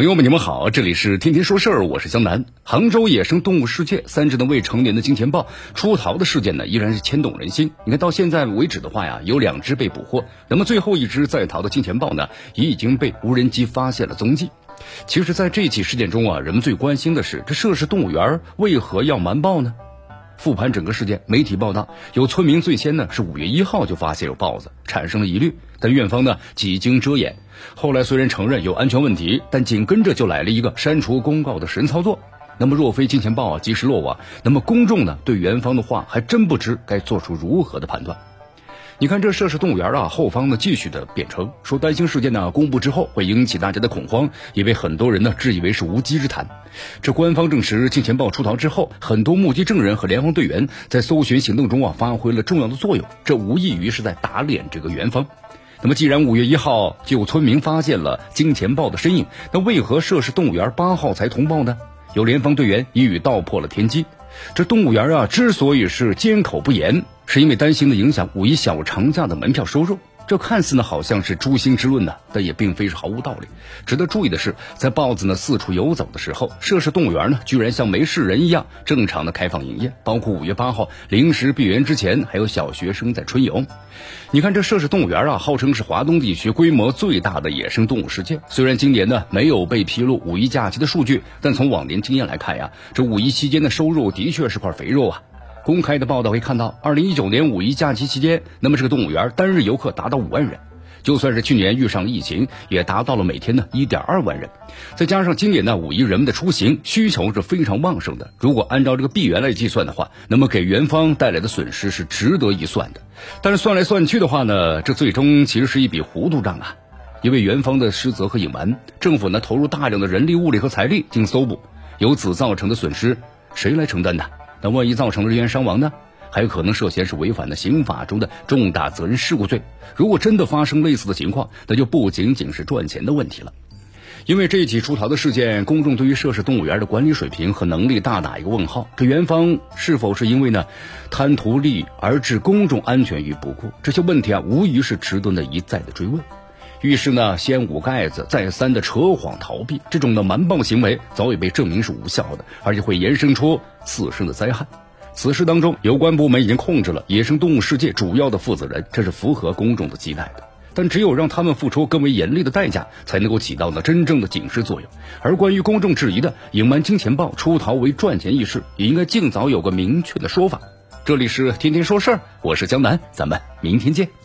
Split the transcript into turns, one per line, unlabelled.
朋友们，你们好，这里是天天说事儿，我是江南。杭州野生动物世界三只的未成年的金钱豹出逃的事件呢，依然是牵动人心。你看到现在为止的话呀，有两只被捕获，那么最后一只在逃的金钱豹呢，也已经被无人机发现了踪迹。其实，在这起事件中啊，人们最关心的是这涉事动物园为何要瞒报呢？复盘整个事件，媒体报道有村民最先呢是五月一号就发现有豹子，产生了疑虑，但院方呢几经遮掩。后来虽然承认有安全问题，但紧跟着就来了一个删除公告的神操作。那么若非金钱豹啊及时落网，那么公众呢对元方的话还真不知该做出如何的判断。你看这涉事动物园啊，后方呢继续的辩称说，担心事件呢公布之后会引起大家的恐慌，也被很多人呢质疑为是无稽之谈。这官方证实，金钱豹出逃之后，很多目击证人和联防队员在搜寻行动中啊发挥了重要的作用，这无异于是在打脸这个园方。那么既然五月一号就有村民发现了金钱豹的身影，那为何涉事动物园八号才通报呢？有联防队员一语道破了天机。这动物园啊，之所以是缄口不言，是因为担心的影响五一小长假的门票收入。这看似呢好像是诛心之论呢，但也并非是毫无道理。值得注意的是，在豹子呢四处游走的时候，涉事动物园呢居然像没事人一样正常的开放营业，包括五月八号临时闭园之前，还有小学生在春游。你看这涉事动物园啊，号称是华东地区规模最大的野生动物世界。虽然今年呢没有被披露五一假期的数据，但从往年经验来看呀，这五一期间的收入的确是块肥肉啊。公开的报道会看到，二零一九年五一假期期间，那么这个动物园单日游客达到五万人，就算是去年遇上了疫情，也达到了每天呢一点二万人。再加上今年呢五一人们的出行需求是非常旺盛的，如果按照这个闭园来计算的话，那么给园方带来的损失是值得一算的。但是算来算去的话呢，这最终其实是一笔糊涂账啊，因为园方的失责和隐瞒，政府呢投入大量的人力物力和财力进行搜捕，由此造成的损失谁来承担呢？那万一造成了人员伤亡呢？还有可能涉嫌是违反了刑法中的重大责任事故罪。如果真的发生类似的情况，那就不仅仅是赚钱的问题了。因为这起出逃的事件，公众对于涉事动物园的管理水平和能力大打一个问号。这园方是否是因为呢贪图利而置公众安全于不顾？这些问题啊，无疑是值得呢一再的追问。遇事呢，先捂盖子，再三的扯谎逃避，这种的瞒报行为早已被证明是无效的，而且会延伸出次生的灾害。此事当中，有关部门已经控制了野生动物世界主要的负责人，这是符合公众的期待的。但只有让他们付出更为严厉的代价，才能够起到呢真正的警示作用。而关于公众质疑的隐瞒金钱豹出逃为赚钱一事，也应该尽早有个明确的说法。这里是天天说事儿，我是江南，咱们明天见。